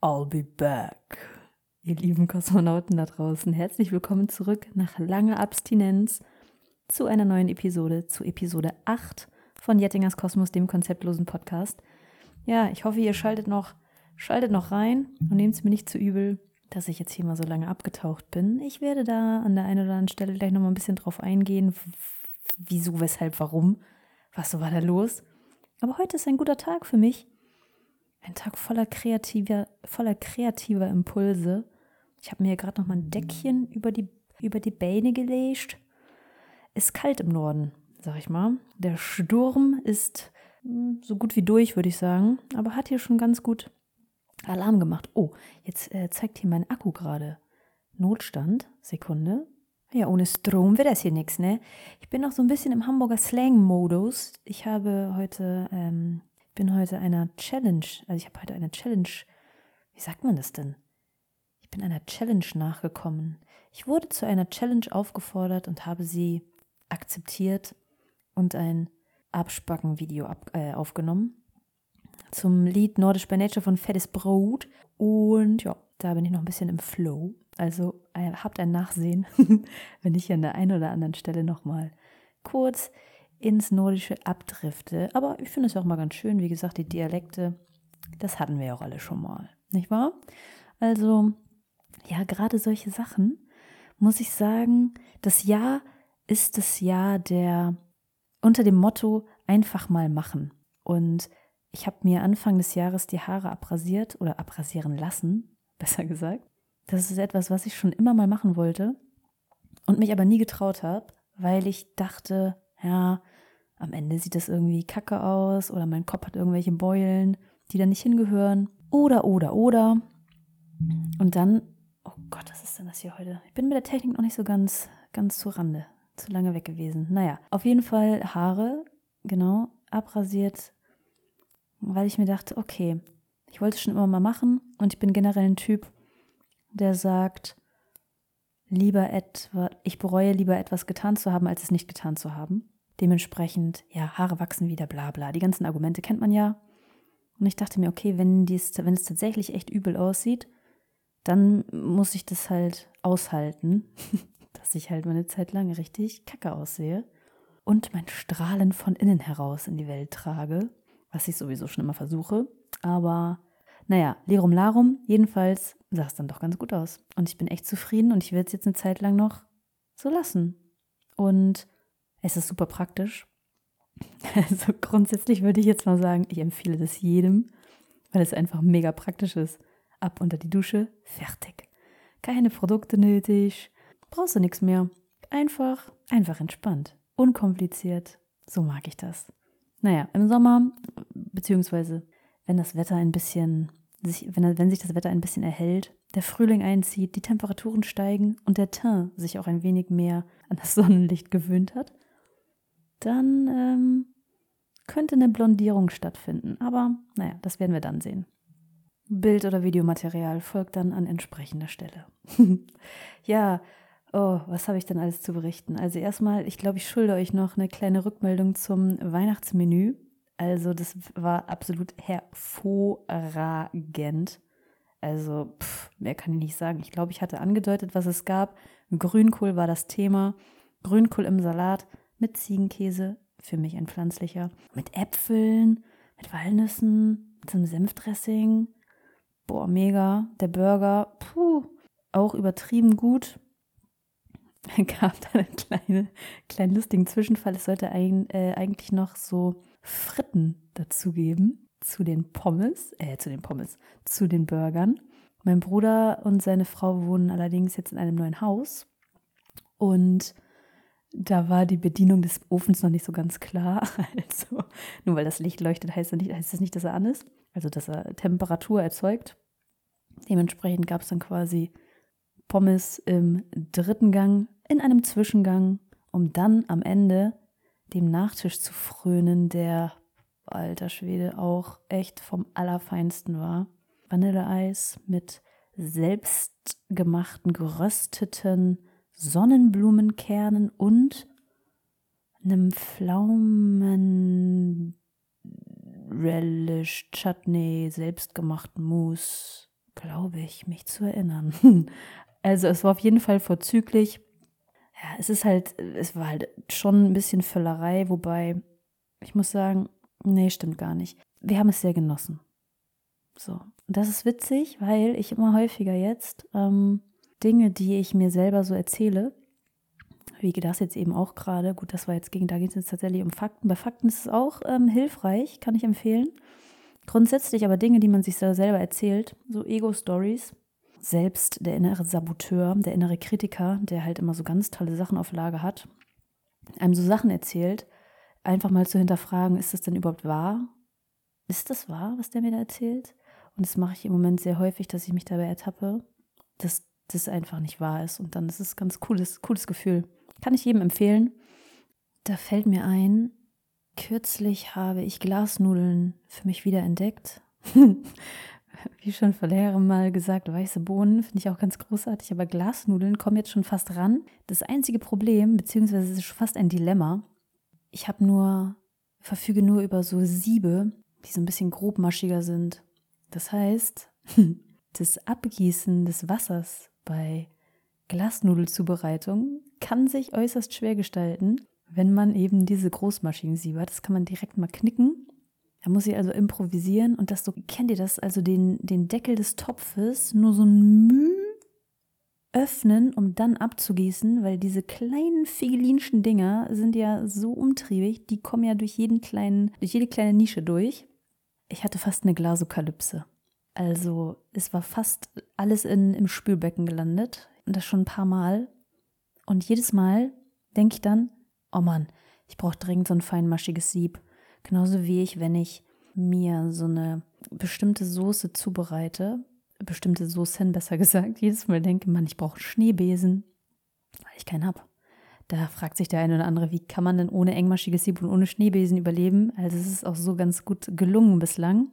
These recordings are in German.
I'll be back. Ihr lieben Kosmonauten da draußen, herzlich willkommen zurück nach langer Abstinenz zu einer neuen Episode, zu Episode 8 von Jettingers Kosmos, dem konzeptlosen Podcast. Ja, ich hoffe, ihr schaltet noch, schaltet noch rein und nehmt es mir nicht zu übel, dass ich jetzt hier mal so lange abgetaucht bin. Ich werde da an der einen oder anderen Stelle gleich noch mal ein bisschen drauf eingehen, wieso, weshalb, warum, was so war da los. Aber heute ist ein guter Tag für mich. Ein Tag voller kreativer, voller kreativer Impulse. Ich habe mir gerade noch mal ein Deckchen über die, über die Beine gelegt. Ist kalt im Norden, sag ich mal. Der Sturm ist hm, so gut wie durch, würde ich sagen. Aber hat hier schon ganz gut Alarm gemacht. Oh, jetzt äh, zeigt hier mein Akku gerade Notstand. Sekunde. Ja, ohne Strom wird das hier nichts, ne? Ich bin noch so ein bisschen im Hamburger Slang-Modus. Ich habe heute, ähm, bin heute einer Challenge, also ich habe heute eine Challenge, wie sagt man das denn? Ich bin einer Challenge nachgekommen. Ich wurde zu einer Challenge aufgefordert und habe sie akzeptiert und ein Abspacken-Video ab, äh, aufgenommen zum Lied Nordisch by Nature von Fettes Brot. Und ja, da bin ich noch ein bisschen im Flow. Also äh, habt ein Nachsehen, wenn ich an der einen oder anderen Stelle nochmal kurz ins Nordische abdrifte. Aber ich finde es auch mal ganz schön, wie gesagt, die Dialekte, das hatten wir ja auch alle schon mal, nicht wahr? Also, ja, gerade solche Sachen, muss ich sagen, das Jahr ist das Jahr der unter dem Motto einfach mal machen. Und ich habe mir Anfang des Jahres die Haare abrasiert oder abrasieren lassen, besser gesagt. Das ist etwas, was ich schon immer mal machen wollte und mich aber nie getraut habe, weil ich dachte, ja, am Ende sieht das irgendwie kacke aus oder mein Kopf hat irgendwelche Beulen, die da nicht hingehören. Oder, oder, oder. Und dann, oh Gott, was ist denn das hier heute? Ich bin mit der Technik noch nicht so ganz, ganz zu Rande. Zu lange weg gewesen. Naja, auf jeden Fall Haare, genau, abrasiert, weil ich mir dachte, okay, ich wollte es schon immer mal machen und ich bin generell ein Typ, der sagt, lieber etwa, ich bereue lieber etwas getan zu haben, als es nicht getan zu haben. Dementsprechend, ja, Haare wachsen wieder, bla bla. Die ganzen Argumente kennt man ja. Und ich dachte mir, okay, wenn, dies, wenn es tatsächlich echt übel aussieht, dann muss ich das halt aushalten, dass ich halt meine Zeit lang richtig kacke aussehe und mein Strahlen von innen heraus in die Welt trage, was ich sowieso schon immer versuche. Aber naja, Lerum Larum, jedenfalls sah es dann doch ganz gut aus. Und ich bin echt zufrieden und ich werde es jetzt eine Zeit lang noch so lassen. Und es ist super praktisch. Also grundsätzlich würde ich jetzt mal sagen, ich empfehle das jedem, weil es einfach mega praktisch ist. Ab unter die Dusche, fertig. Keine Produkte nötig, brauchst du nichts mehr. Einfach, einfach entspannt, unkompliziert. So mag ich das. Naja, im Sommer, beziehungsweise wenn das Wetter ein bisschen, sich, wenn, wenn sich das Wetter ein bisschen erhält, der Frühling einzieht, die Temperaturen steigen und der Teint sich auch ein wenig mehr an das Sonnenlicht gewöhnt hat, dann ähm, könnte eine Blondierung stattfinden. Aber naja, das werden wir dann sehen. Bild- oder Videomaterial folgt dann an entsprechender Stelle. ja, Oh, was habe ich denn alles zu berichten? Also erstmal, ich glaube, ich schulde euch noch eine kleine Rückmeldung zum Weihnachtsmenü. Also das war absolut hervorragend. Also pff, mehr kann ich nicht sagen. Ich glaube, ich hatte angedeutet, was es gab. Grünkohl war das Thema. Grünkohl im Salat mit Ziegenkäse, für mich ein pflanzlicher, mit Äpfeln, mit Walnüssen, mit einem Senfdressing. Boah, mega. Der Burger, puh, auch übertrieben gut. gab da einen kleinen, kleinen lustigen Zwischenfall. Es sollte ein, äh, eigentlich noch so Fritten dazugeben zu den Pommes, äh, zu den Pommes, zu den Burgern. Mein Bruder und seine Frau wohnen allerdings jetzt in einem neuen Haus und da war die Bedienung des Ofens noch nicht so ganz klar. Also, nur weil das Licht leuchtet, heißt, nicht, heißt das nicht, dass er an ist. Also, dass er Temperatur erzeugt. Dementsprechend gab es dann quasi Pommes im dritten Gang, in einem Zwischengang, um dann am Ende dem Nachtisch zu frönen, der, alter Schwede, auch echt vom Allerfeinsten war. Vanilleeis mit selbstgemachten, gerösteten Sonnenblumenkernen und einem Pflaumen Relish Chutney selbstgemachten Mousse, glaube ich, mich zu erinnern. also es war auf jeden Fall vorzüglich. Ja, es ist halt, es war halt schon ein bisschen Völlerei, wobei ich muss sagen, nee, stimmt gar nicht. Wir haben es sehr genossen. So, und das ist witzig, weil ich immer häufiger jetzt ähm, Dinge, die ich mir selber so erzähle, wie das jetzt eben auch gerade, gut, das war jetzt gegen, da geht es jetzt tatsächlich um Fakten. Bei Fakten ist es auch ähm, hilfreich, kann ich empfehlen. Grundsätzlich aber Dinge, die man sich selber erzählt, so Ego-Stories, selbst der innere Saboteur, der innere Kritiker, der halt immer so ganz tolle Sachen auf Lage hat, einem so Sachen erzählt, einfach mal zu hinterfragen, ist das denn überhaupt wahr? Ist das wahr, was der mir da erzählt? Und das mache ich im Moment sehr häufig, dass ich mich dabei ertappe, dass das einfach nicht wahr ist. Und dann ist es ein ganz cooles, cooles Gefühl. Kann ich jedem empfehlen. Da fällt mir ein, kürzlich habe ich Glasnudeln für mich wieder entdeckt. Wie schon vor längerem mal gesagt, weiße Bohnen finde ich auch ganz großartig, aber Glasnudeln kommen jetzt schon fast ran. Das einzige Problem, beziehungsweise es ist fast ein Dilemma, ich habe nur, verfüge nur über so Siebe, die so ein bisschen grobmaschiger sind. Das heißt, das Abgießen des Wassers bei Glasnudelzubereitung kann sich äußerst schwer gestalten, wenn man eben diese Großmaschinensiebe hat. Das kann man direkt mal knicken. Da muss ich also improvisieren und das so, kennt ihr das? Also den, den Deckel des Topfes nur so ein Müh öffnen, um dann abzugießen, weil diese kleinen figelinschen Dinger sind ja so umtriebig, die kommen ja durch jeden kleinen, durch jede kleine Nische durch. Ich hatte fast eine Glasokalypse. Also es war fast alles in, im Spülbecken gelandet und das schon ein paar Mal. Und jedes Mal denke ich dann, oh Mann, ich brauche dringend so ein feinmaschiges Sieb. Genauso wie ich, wenn ich mir so eine bestimmte Soße zubereite, bestimmte Soßen besser gesagt, jedes Mal denke, Mann, ich brauche Schneebesen, weil ich keinen habe. Da fragt sich der eine oder andere, wie kann man denn ohne engmaschiges Sieb und ohne Schneebesen überleben? Also es ist auch so ganz gut gelungen bislang.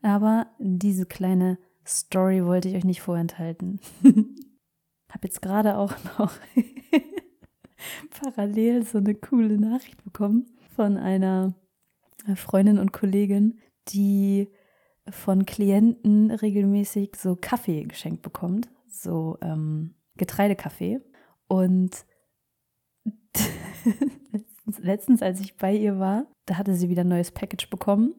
Aber diese kleine Story wollte ich euch nicht vorenthalten. Habe jetzt gerade auch noch parallel so eine coole Nachricht bekommen von einer Freundin und Kollegin, die von Klienten regelmäßig so Kaffee geschenkt bekommt, so ähm, Getreidekaffee. Und letztens, letztens, als ich bei ihr war, da hatte sie wieder ein neues Package bekommen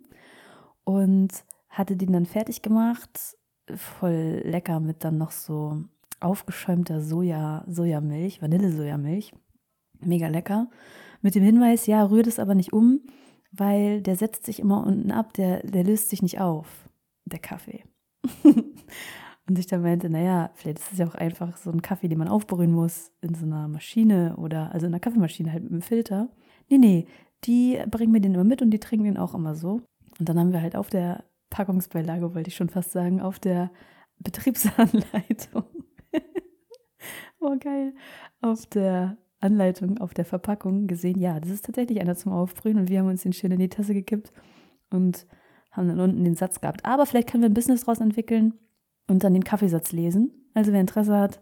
und hatte den dann fertig gemacht. Voll lecker mit dann noch so aufgeschäumter Soja, Sojamilch, Vanille-Sojamilch. Mega lecker. Mit dem Hinweis, ja, rührt es aber nicht um, weil der setzt sich immer unten ab, der, der löst sich nicht auf, der Kaffee. und ich dann meinte, naja, vielleicht ist es ja auch einfach so ein Kaffee, den man aufbrühen muss in so einer Maschine oder, also in einer Kaffeemaschine halt mit einem Filter. Nee, nee, die bringen mir den immer mit und die trinken den auch immer so. Und dann haben wir halt auf der Packungsbeilage, wollte ich schon fast sagen, auf der Betriebsanleitung. oh, geil. Auf der Anleitung auf der Verpackung gesehen, ja, das ist tatsächlich einer zum Aufbrühen und wir haben uns den schön in die Tasse gekippt und haben dann unten den Satz gehabt. Aber vielleicht können wir ein Business daraus entwickeln und dann den Kaffeesatz lesen. Also wer Interesse hat,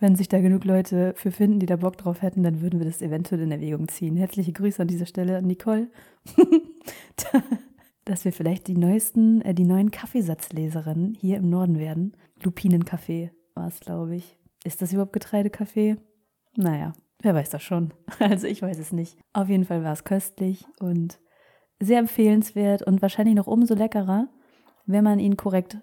wenn sich da genug Leute für finden, die da Bock drauf hätten, dann würden wir das eventuell in Erwägung ziehen. Herzliche Grüße an dieser Stelle an Nicole, dass wir vielleicht die neuesten, äh, die neuen Kaffeesatzleserinnen hier im Norden werden. Lupinenkaffee war es, glaube ich. Ist das überhaupt Getreidekaffee? Naja, Wer weiß das schon? Also ich weiß es nicht. Auf jeden Fall war es köstlich und sehr empfehlenswert und wahrscheinlich noch umso leckerer, wenn man ihn korrekt,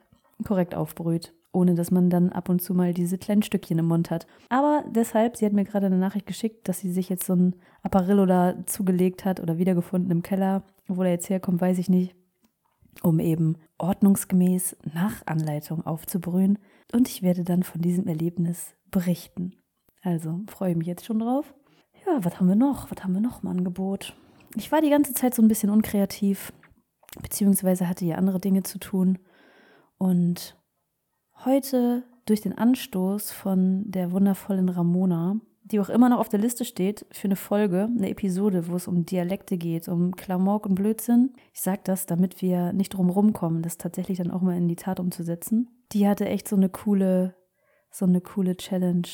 korrekt aufbrüht, ohne dass man dann ab und zu mal diese kleinen Stückchen im Mund hat. Aber deshalb, sie hat mir gerade eine Nachricht geschickt, dass sie sich jetzt so ein Apparillo da zugelegt hat oder wiedergefunden im Keller. Wo er jetzt herkommt, weiß ich nicht. Um eben ordnungsgemäß nach Anleitung aufzubrühen. Und ich werde dann von diesem Erlebnis berichten. Also freue ich mich jetzt schon drauf. Ja, was haben wir noch? Was haben wir noch im Angebot? Ich war die ganze Zeit so ein bisschen unkreativ, beziehungsweise hatte ja andere Dinge zu tun. Und heute durch den Anstoß von der wundervollen Ramona, die auch immer noch auf der Liste steht für eine Folge, eine Episode, wo es um Dialekte geht, um Klamauk und Blödsinn. Ich sage das, damit wir nicht drum rumkommen, das tatsächlich dann auch mal in die Tat umzusetzen. Die hatte echt so eine coole, so eine coole Challenge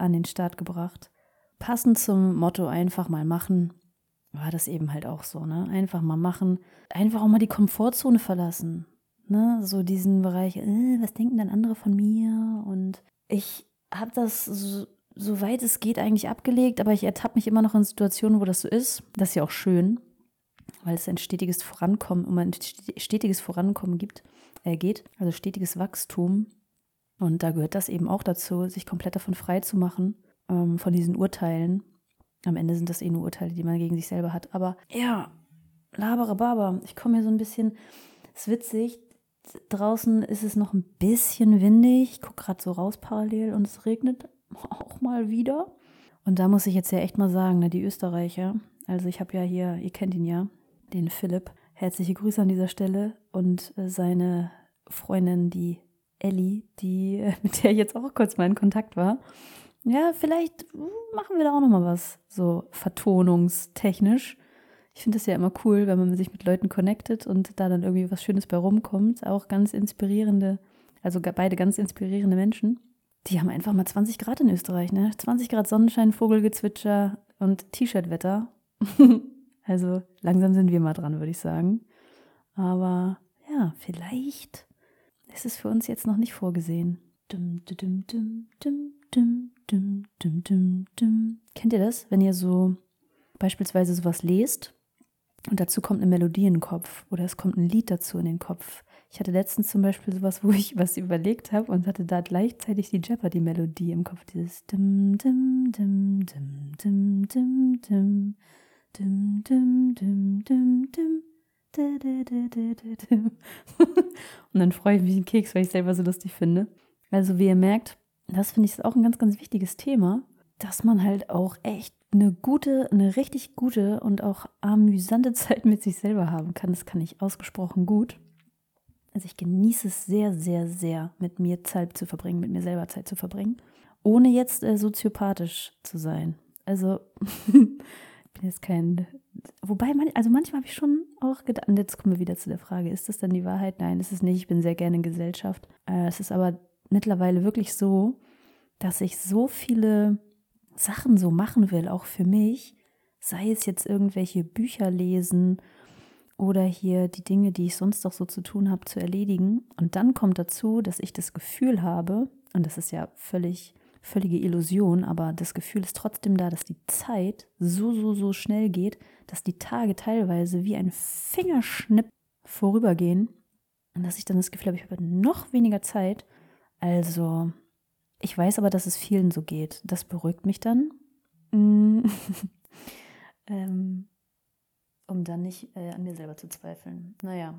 an den Start gebracht. Passend zum Motto einfach mal machen, war das eben halt auch so, ne? Einfach mal machen, einfach auch mal die Komfortzone verlassen. Ne? So diesen Bereich, äh, was denken dann andere von mir? Und ich habe das so, soweit es geht eigentlich abgelegt, aber ich ertappe mich immer noch in Situationen, wo das so ist. Das ist ja auch schön, weil es ein stetiges Vorankommen, um ein stetiges Vorankommen gibt, äh, geht, also stetiges Wachstum. Und da gehört das eben auch dazu, sich komplett davon frei zu machen, ähm, von diesen Urteilen. Am Ende sind das eh nur Urteile, die man gegen sich selber hat. Aber ja, labere Baba. Ich komme hier so ein bisschen, es ist witzig, draußen ist es noch ein bisschen windig. Ich gucke gerade so raus parallel und es regnet auch mal wieder. Und da muss ich jetzt ja echt mal sagen, ne, die Österreicher, also ich habe ja hier, ihr kennt ihn ja, den Philipp. Herzliche Grüße an dieser Stelle und äh, seine Freundin, die Ellie, die, mit der ich jetzt auch kurz mal in Kontakt war. Ja, vielleicht hm, machen wir da auch noch mal was, so vertonungstechnisch. Ich finde es ja immer cool, wenn man sich mit Leuten connectet und da dann irgendwie was Schönes bei rumkommt. Auch ganz inspirierende, also beide ganz inspirierende Menschen. Die haben einfach mal 20 Grad in Österreich, ne? 20 Grad Sonnenschein, Vogelgezwitscher und T-Shirt-Wetter. also langsam sind wir mal dran, würde ich sagen. Aber ja, vielleicht ist es für uns jetzt noch nicht vorgesehen. Kennt ihr das, wenn ihr so beispielsweise sowas lest und dazu kommt eine Melodie in den Kopf oder es kommt ein Lied dazu in den Kopf. Ich hatte letztens zum Beispiel sowas, wo ich was überlegt habe und hatte da gleichzeitig die Jeopardy-Melodie im Kopf. Dieses dim, dim, dim, dim, dim, dim, dim, dim, dim, dim, dim, dim. Und dann freue ich mich einen Keks, weil ich selber so lustig finde. Also wie ihr merkt, das finde ich auch ein ganz, ganz wichtiges Thema, dass man halt auch echt eine gute, eine richtig gute und auch amüsante Zeit mit sich selber haben kann. Das kann ich ausgesprochen gut. Also ich genieße es sehr, sehr, sehr, mit mir Zeit zu verbringen, mit mir selber Zeit zu verbringen, ohne jetzt äh, soziopathisch zu sein. Also ich bin jetzt kein, wobei, man, also manchmal habe ich schon auch gedacht, und jetzt kommen wir wieder zu der Frage, ist das dann die Wahrheit? Nein, ist es nicht. Ich bin sehr gerne in Gesellschaft. Äh, es ist aber mittlerweile wirklich so, dass ich so viele Sachen so machen will, auch für mich, sei es jetzt irgendwelche Bücher lesen oder hier die Dinge, die ich sonst auch so zu tun habe, zu erledigen. Und dann kommt dazu, dass ich das Gefühl habe, und das ist ja völlig, völlige Illusion, aber das Gefühl ist trotzdem da, dass die Zeit so, so, so schnell geht, dass die Tage teilweise wie ein Fingerschnipp vorübergehen und dass ich dann das Gefühl habe, ich habe noch weniger Zeit. Also ich weiß aber, dass es vielen so geht. Das beruhigt mich dann. Mm. ähm, um dann nicht äh, an mir selber zu zweifeln. Naja.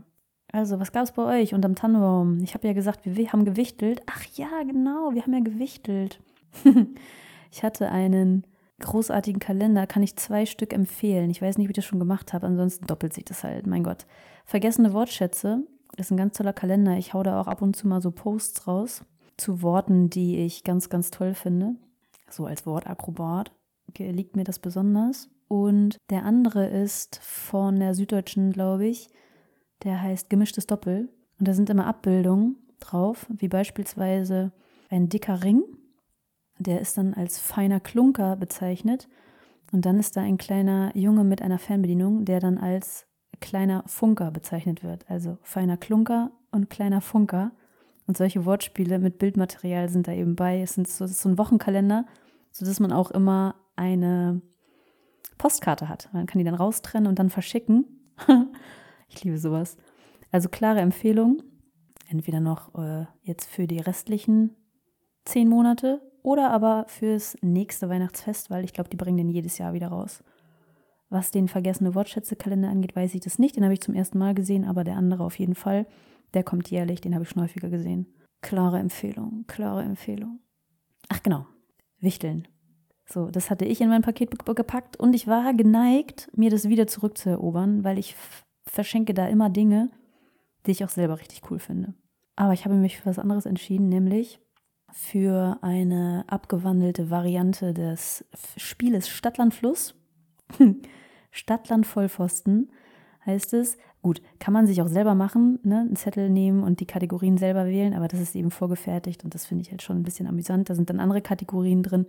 Also, was gab es bei euch unterm Tannenbaum? Ich habe ja gesagt, wir haben gewichtelt. Ach ja, genau, wir haben ja gewichtelt. ich hatte einen großartigen Kalender, kann ich zwei Stück empfehlen. Ich weiß nicht, ob ich das schon gemacht habe, ansonsten doppelt sich das halt, mein Gott. Vergessene Wortschätze ist ein ganz toller Kalender. Ich hau da auch ab und zu mal so Posts raus zu Worten, die ich ganz, ganz toll finde. So als Wortakrobat liegt mir das besonders. Und der andere ist von der Süddeutschen, glaube ich. Der heißt Gemischtes Doppel. Und da sind immer Abbildungen drauf, wie beispielsweise ein dicker Ring. Der ist dann als feiner Klunker bezeichnet. Und dann ist da ein kleiner Junge mit einer Fernbedienung, der dann als kleiner Funker bezeichnet wird. Also feiner Klunker und kleiner Funker. Und solche Wortspiele mit Bildmaterial sind da eben bei. Es sind so, ist so ein Wochenkalender, sodass man auch immer eine Postkarte hat. Man kann die dann raustrennen und dann verschicken. ich liebe sowas. Also klare Empfehlung. Entweder noch äh, jetzt für die restlichen zehn Monate oder aber fürs nächste Weihnachtsfest, weil ich glaube, die bringen den jedes Jahr wieder raus. Was den vergessene Wortschätze-Kalender angeht, weiß ich das nicht. Den habe ich zum ersten Mal gesehen, aber der andere auf jeden Fall. Der kommt jährlich, den habe ich schon häufiger gesehen. Klare Empfehlung, klare Empfehlung. Ach genau, Wichteln. So, das hatte ich in mein Paket gepackt und ich war geneigt, mir das wieder zurückzuerobern, weil ich verschenke da immer Dinge, die ich auch selber richtig cool finde. Aber ich habe mich für was anderes entschieden, nämlich für eine abgewandelte Variante des Spieles Stadtland Fluss. Stadtland Vollpfosten heißt es. Gut, kann man sich auch selber machen, ne? einen Zettel nehmen und die Kategorien selber wählen, aber das ist eben vorgefertigt und das finde ich halt schon ein bisschen amüsant. Da sind dann andere Kategorien drin.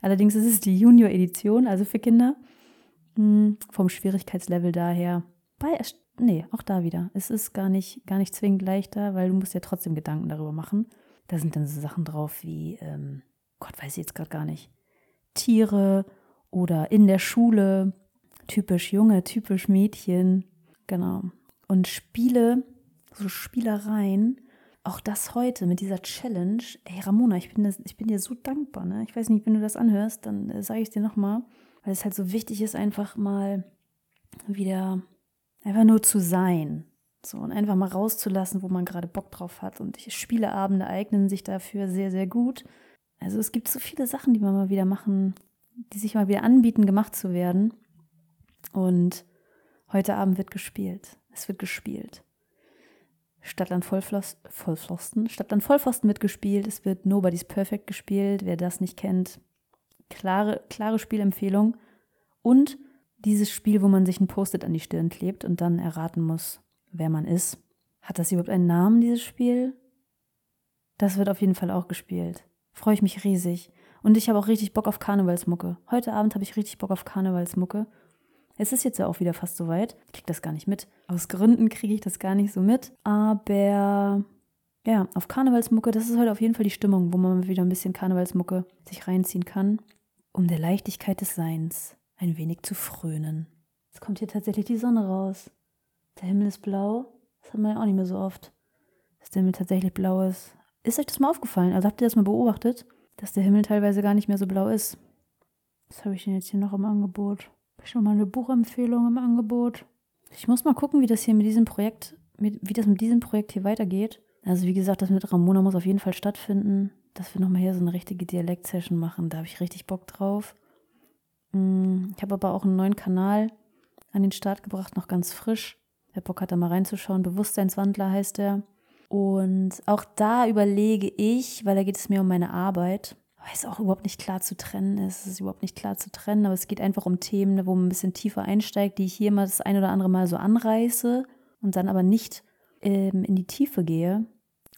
Allerdings ist es die Junior-Edition, also für Kinder. Hm, vom Schwierigkeitslevel daher. Bei, nee, auch da wieder. Es ist gar nicht, gar nicht zwingend leichter, weil du musst ja trotzdem Gedanken darüber machen. Da sind dann so Sachen drauf wie, ähm, Gott weiß ich jetzt gerade gar nicht, Tiere oder in der Schule, typisch Junge, typisch Mädchen, genau. Und Spiele, so Spielereien, auch das heute mit dieser Challenge. Ey, Ramona, ich bin, das, ich bin dir so dankbar. Ne? Ich weiß nicht, wenn du das anhörst, dann äh, sage ich es dir nochmal, weil es halt so wichtig ist, einfach mal wieder, einfach nur zu sein. So, und einfach mal rauszulassen, wo man gerade Bock drauf hat. Und Spieleabende eignen sich dafür sehr, sehr gut. Also es gibt so viele Sachen, die man mal wieder machen, die sich mal wieder anbieten, gemacht zu werden. Und heute Abend wird gespielt. Es wird gespielt. Stadtland Vollfloss, Vollpfosten, Stadtland Vollpfosten wird gespielt. Es wird Nobody's Perfect gespielt. Wer das nicht kennt, klare, klare Spielempfehlung. Und dieses Spiel, wo man sich ein Post-it an die Stirn klebt und dann erraten muss, wer man ist. Hat das überhaupt einen Namen, dieses Spiel? Das wird auf jeden Fall auch gespielt. Freue ich mich riesig. Und ich habe auch richtig Bock auf Karnevalsmucke. Heute Abend habe ich richtig Bock auf Karnevalsmucke. Es ist jetzt ja auch wieder fast soweit. Ich kriege das gar nicht mit. Aus Gründen kriege ich das gar nicht so mit. Aber ja, auf Karnevalsmucke, das ist heute auf jeden Fall die Stimmung, wo man wieder ein bisschen Karnevalsmucke sich reinziehen kann, um der Leichtigkeit des Seins ein wenig zu frönen. Jetzt kommt hier tatsächlich die Sonne raus. Der Himmel ist blau. Das hat man ja auch nicht mehr so oft, dass der Himmel tatsächlich blau ist. Ist euch das mal aufgefallen? Also habt ihr das mal beobachtet, dass der Himmel teilweise gar nicht mehr so blau ist? Was habe ich denn jetzt hier noch im Angebot? Habe ich noch mal eine Buchempfehlung im Angebot? Ich muss mal gucken, wie das hier mit diesem Projekt, mit, wie das mit diesem Projekt hier weitergeht. Also wie gesagt, das mit Ramona muss auf jeden Fall stattfinden, dass wir nochmal hier so eine richtige Dialekt-Session machen. Da habe ich richtig Bock drauf. Mm, ich habe aber auch einen neuen Kanal an den Start gebracht, noch ganz frisch. Wer Bock hat, da mal reinzuschauen. Bewusstseinswandler heißt der. Und auch da überlege ich, weil da geht es mir um meine Arbeit, weil es auch überhaupt nicht klar zu trennen ist. Es ist überhaupt nicht klar zu trennen, aber es geht einfach um Themen, wo man ein bisschen tiefer einsteigt, die ich hier mal das ein oder andere Mal so anreiße und dann aber nicht ähm, in die Tiefe gehe.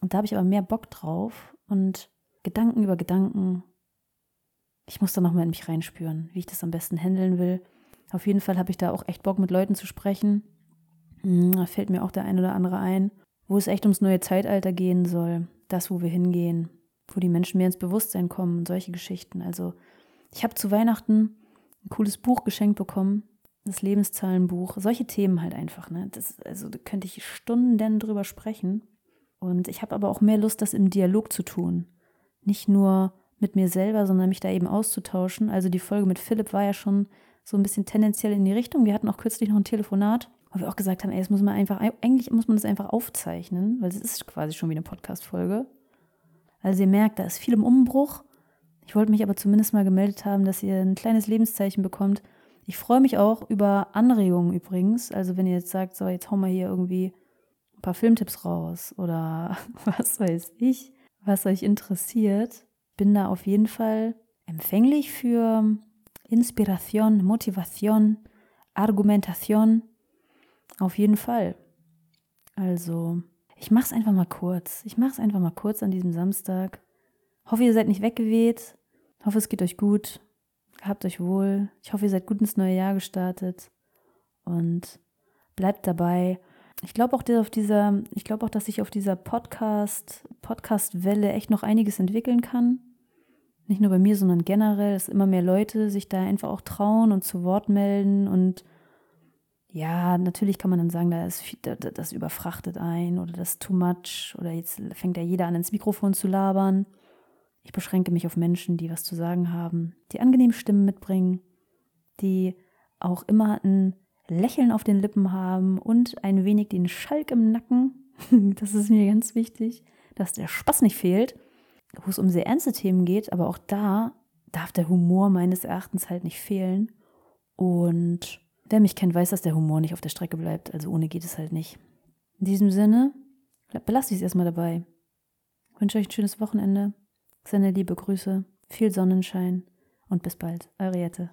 Und da habe ich aber mehr Bock drauf und Gedanken über Gedanken. Ich muss da nochmal in mich reinspüren, wie ich das am besten handeln will. Auf jeden Fall habe ich da auch echt Bock, mit Leuten zu sprechen. Hm, da fällt mir auch der ein oder andere ein wo es echt ums neue Zeitalter gehen soll, das, wo wir hingehen, wo die Menschen mehr ins Bewusstsein kommen, solche Geschichten. Also ich habe zu Weihnachten ein cooles Buch geschenkt bekommen, das Lebenszahlenbuch, solche Themen halt einfach. Ne? Das, also da könnte ich Stunden drüber sprechen. Und ich habe aber auch mehr Lust, das im Dialog zu tun. Nicht nur mit mir selber, sondern mich da eben auszutauschen. Also die Folge mit Philipp war ja schon so ein bisschen tendenziell in die Richtung. Wir hatten auch kürzlich noch ein Telefonat weil wir auch gesagt haben, ey, das muss man einfach, eigentlich muss man das einfach aufzeichnen, weil es ist quasi schon wie eine Podcast-Folge. Also ihr merkt, da ist viel im Umbruch. Ich wollte mich aber zumindest mal gemeldet haben, dass ihr ein kleines Lebenszeichen bekommt. Ich freue mich auch über Anregungen übrigens. Also wenn ihr jetzt sagt, so, jetzt hauen wir hier irgendwie ein paar Filmtipps raus oder was weiß ich, was euch interessiert, bin da auf jeden Fall empfänglich für Inspiration, Motivation, Argumentation auf jeden Fall. Also, ich mach's einfach mal kurz. Ich mach's einfach mal kurz an diesem Samstag. Hoffe, ihr seid nicht weggeweht. Hoffe, es geht euch gut. Habt euch wohl. Ich hoffe, ihr seid gut ins neue Jahr gestartet. Und bleibt dabei. Ich glaube auch, auf auch, dass sich auf dieser Podcast, Podcast-Welle echt noch einiges entwickeln kann. Nicht nur bei mir, sondern generell, dass immer mehr Leute sich da einfach auch trauen und zu Wort melden und ja, natürlich kann man dann sagen, da ist, das überfrachtet ein oder das ist too much oder jetzt fängt ja jeder an ins Mikrofon zu labern. Ich beschränke mich auf Menschen, die was zu sagen haben, die angenehm Stimmen mitbringen, die auch immer ein Lächeln auf den Lippen haben und ein wenig den Schalk im Nacken. das ist mir ganz wichtig, dass der Spaß nicht fehlt, wo es um sehr ernste Themen geht, aber auch da darf der Humor meines Erachtens halt nicht fehlen. Und Wer mich kennt, weiß, dass der Humor nicht auf der Strecke bleibt, also ohne geht es halt nicht. In diesem Sinne, belasse ich es erstmal dabei. Ich wünsche euch ein schönes Wochenende, seine liebe Grüße, viel Sonnenschein und bis bald. Eure Jette.